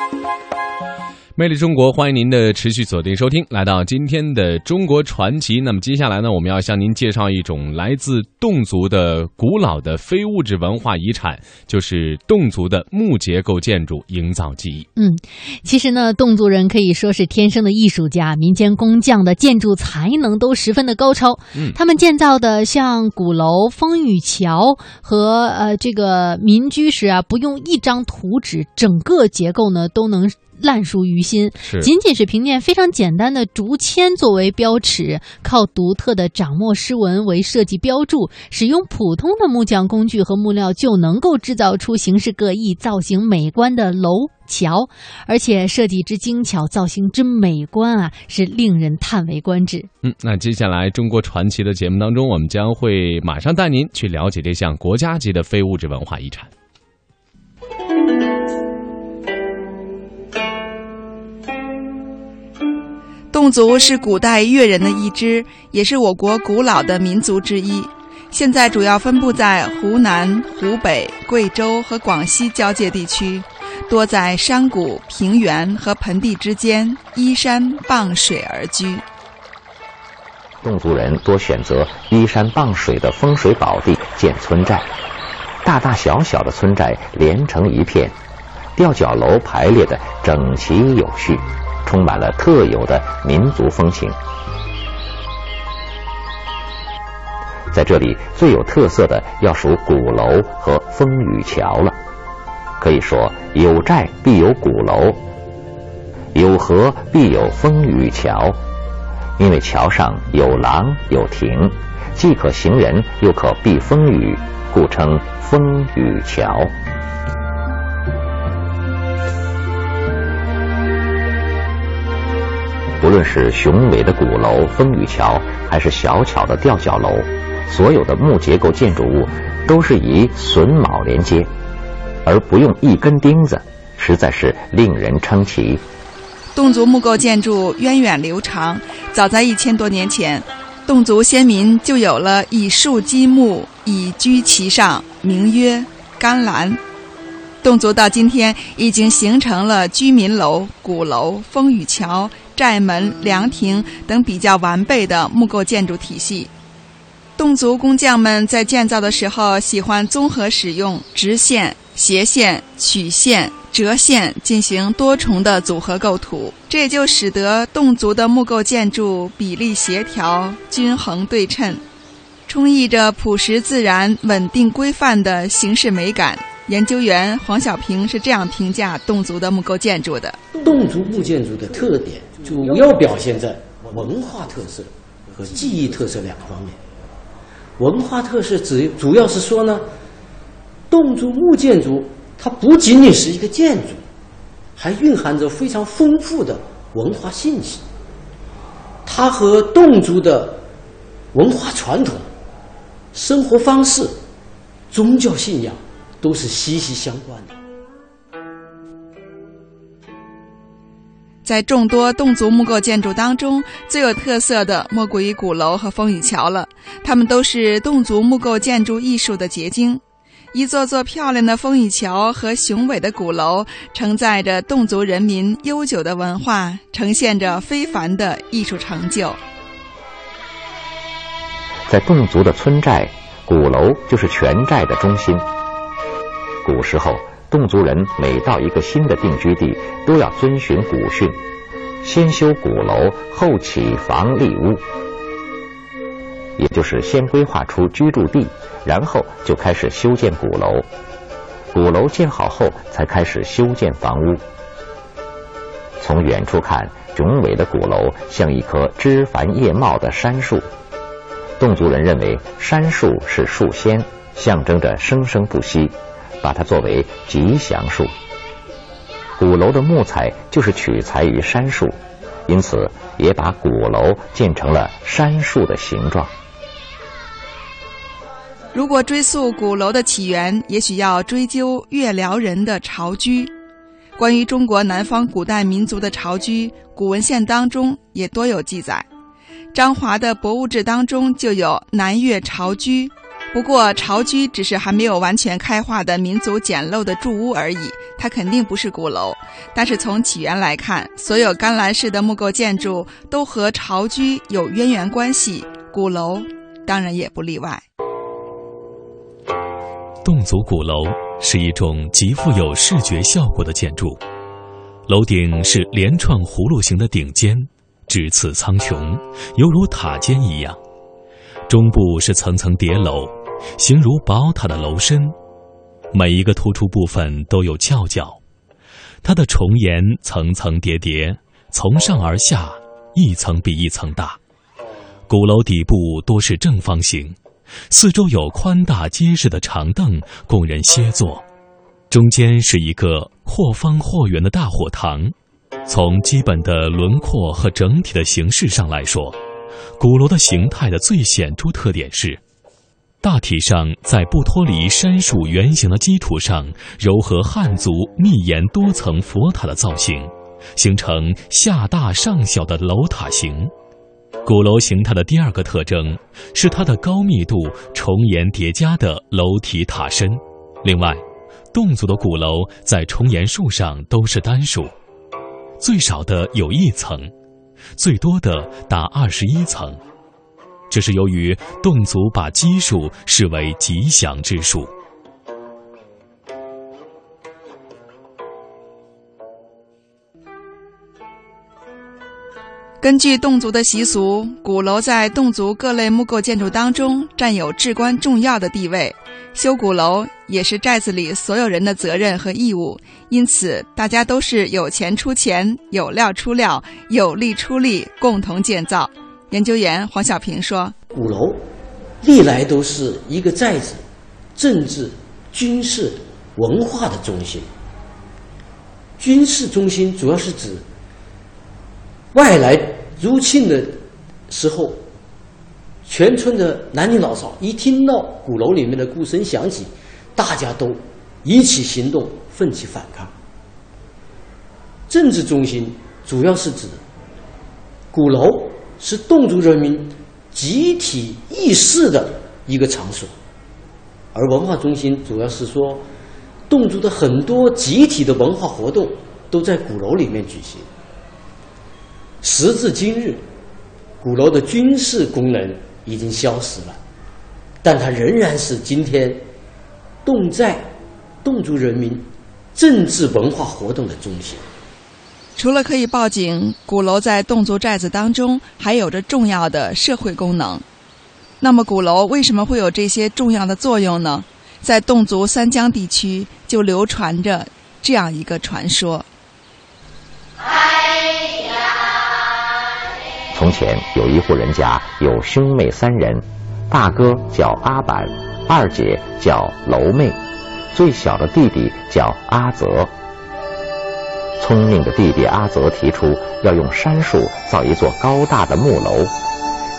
なんだ?魅力中国，欢迎您的持续锁定收听，来到今天的中国传奇。那么接下来呢，我们要向您介绍一种来自侗族的古老的非物质文化遗产，就是侗族的木结构建筑营造技艺。嗯，其实呢，侗族人可以说是天生的艺术家，民间工匠的建筑才能都十分的高超。嗯，他们建造的像鼓楼、风雨桥和呃这个民居时啊，不用一张图纸，整个结构呢都能。烂熟于心，仅仅是凭借非常简单的竹签作为标尺，靠独特的掌墨诗文为设计标注，使用普通的木匠工具和木料就能够制造出形式各异、造型美观的楼桥，而且设计之精巧、造型之美观啊，是令人叹为观止。嗯，那接下来中国传奇的节目当中，我们将会马上带您去了解这项国家级的非物质文化遗产。族是古代越人的一支，也是我国古老的民族之一。现在主要分布在湖南、湖北、贵州和广西交界地区，多在山谷、平原和盆地之间依山傍水而居。侗族人多选择依山傍水的风水宝地建村寨，大大小小的村寨连成一片，吊脚楼排列的整齐有序。充满了特有的民族风情。在这里最有特色的要数鼓楼和风雨桥了。可以说，有寨必有鼓楼，有河必有风雨桥。因为桥上有廊有亭，既可行人又可避风雨，故称风雨桥。无论是雄伟的鼓楼、风雨桥，还是小巧的吊脚楼，所有的木结构建筑物都是以榫卯连接，而不用一根钉子，实在是令人称奇。侗族木构建筑源远流长，早在一千多年前，侗族先民就有了以树积木以居其上，名曰甘蓝。侗族到今天已经形成了居民楼、鼓楼、风雨桥。寨门、凉亭等比较完备的木构建筑体系。侗族工匠们在建造的时候，喜欢综合使用直线、斜线、曲线、折线进行多重的组合构图，这也就使得侗族的木构建筑比例协调、均衡对称，充溢着朴实自然、稳定规范的形式美感。研究员黄小平是这样评价侗族的木构建筑的：侗族木建筑的特点。主要表现在文化特色和技艺特色两方面。文化特色主主要是说呢，侗族木建筑它不仅仅是一个建筑，还蕴含着非常丰富的文化信息。它和侗族的文化传统、生活方式、宗教信仰都是息息相关的。在众多侗族木构建筑当中，最有特色的莫过于鼓楼和风雨桥了。它们都是侗族木构建筑艺术的结晶。一座座漂亮的风雨桥和雄伟的鼓楼，承载着侗族人民悠久的文化，呈现着非凡的艺术成就。在侗族的村寨，鼓楼就是全寨的中心。古时候。侗族人每到一个新的定居地，都要遵循古训，先修鼓楼，后起房立屋，也就是先规划出居住地，然后就开始修建鼓楼。鼓楼建好后，才开始修建房屋。从远处看，雄伟的鼓楼像一棵枝繁叶茂的杉树。侗族人认为，杉树是树仙，象征着生生不息。把它作为吉祥树，鼓楼的木材就是取材于杉树，因此也把鼓楼建成了杉树的形状。如果追溯鼓楼的起源，也许要追究越辽人的巢居。关于中国南方古代民族的巢居，古文献当中也多有记载。张华的《博物志》当中就有南越巢居。不过巢居只是还没有完全开化的民族简陋的住屋而已，它肯定不是鼓楼。但是从起源来看，所有甘蓝式的木构建筑都和巢居有渊源关系，鼓楼当然也不例外。侗族鼓楼是一种极富有视觉效果的建筑，楼顶是连串葫芦形的顶尖，直刺苍穹，犹如塔尖一样。中部是层层叠楼，形如宝塔的楼身，每一个突出部分都有翘角。它的重檐层层叠叠，从上而下，一层比一层大。鼓楼底部多是正方形。四周有宽大结实的长凳供人歇坐，中间是一个或方或圆的大火堂。从基本的轮廓和整体的形式上来说，鼓楼的形态的最显著特点是，大体上在不脱离山树原形的基础上，糅合汉族密檐多层佛塔的造型，形成下大上小的楼塔形。鼓楼形态的第二个特征是它的高密度重檐叠加的楼体塔身。另外，侗族的鼓楼在重檐数上都是单数，最少的有一层，最多的达二十一层。这是由于侗族把奇数视为吉祥之数。根据侗族的习俗，鼓楼在侗族各类木构建筑当中占有至关重要的地位。修鼓楼也是寨子里所有人的责任和义务，因此大家都是有钱出钱，有料出料，有力出力，共同建造。研究员黄小平说：“鼓楼历来都是一个寨子政治、军事、文化的中心。军事中心主要是指。”外来入侵的时候，全村的男女老少一听到鼓楼里面的鼓声响起，大家都一起行动，奋起反抗。政治中心主要是指鼓楼是侗族人民集体议事的一个场所，而文化中心主要是说侗族的很多集体的文化活动都在鼓楼里面举行。时至今日，鼓楼的军事功能已经消失了，但它仍然是今天侗寨侗族人民政治文化活动的中心。除了可以报警，鼓楼在侗族寨子当中还有着重要的社会功能。那么，鼓楼为什么会有这些重要的作用呢？在侗族三江地区就流传着这样一个传说。从前有一户人家，有兄妹三人，大哥叫阿板，二姐叫楼妹，最小的弟弟叫阿泽。聪明的弟弟阿泽提出要用杉树造一座高大的木楼，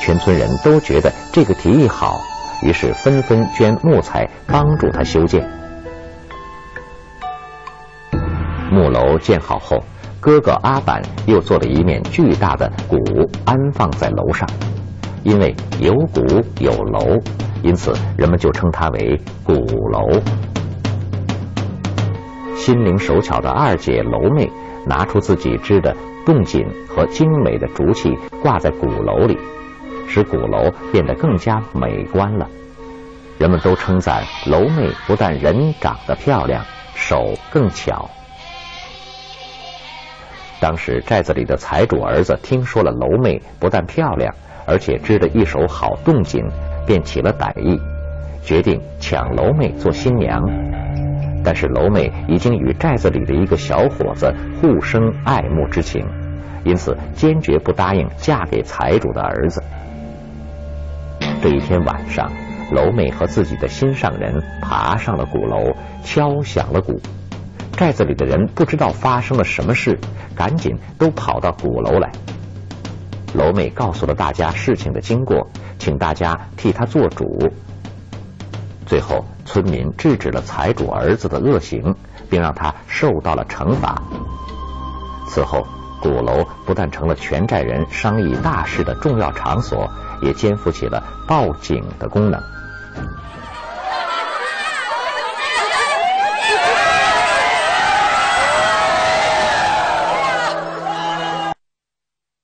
全村人都觉得这个提议好，于是纷纷捐木材帮助他修建。木楼建好后。哥哥阿板又做了一面巨大的鼓，安放在楼上。因为有鼓有楼，因此人们就称它为鼓楼。心灵手巧的二姐楼妹拿出自己织的动锦和精美的竹器，挂在鼓楼里，使鼓楼变得更加美观了。人们都称赞楼妹不但人长得漂亮，手更巧。当时寨子里的财主儿子听说了楼妹不但漂亮，而且织的一手好动锦，便起了歹意，决定抢楼妹做新娘。但是楼妹已经与寨子里的一个小伙子互生爱慕之情，因此坚决不答应嫁给财主的儿子。这一天晚上，楼妹和自己的心上人爬上了鼓楼，敲响了鼓。寨子里的人不知道发生了什么事，赶紧都跑到鼓楼来。楼妹告诉了大家事情的经过，请大家替她做主。最后，村民制止了财主儿子的恶行，并让他受到了惩罚。此后，鼓楼不但成了全寨人商议大事的重要场所，也肩负起了报警的功能。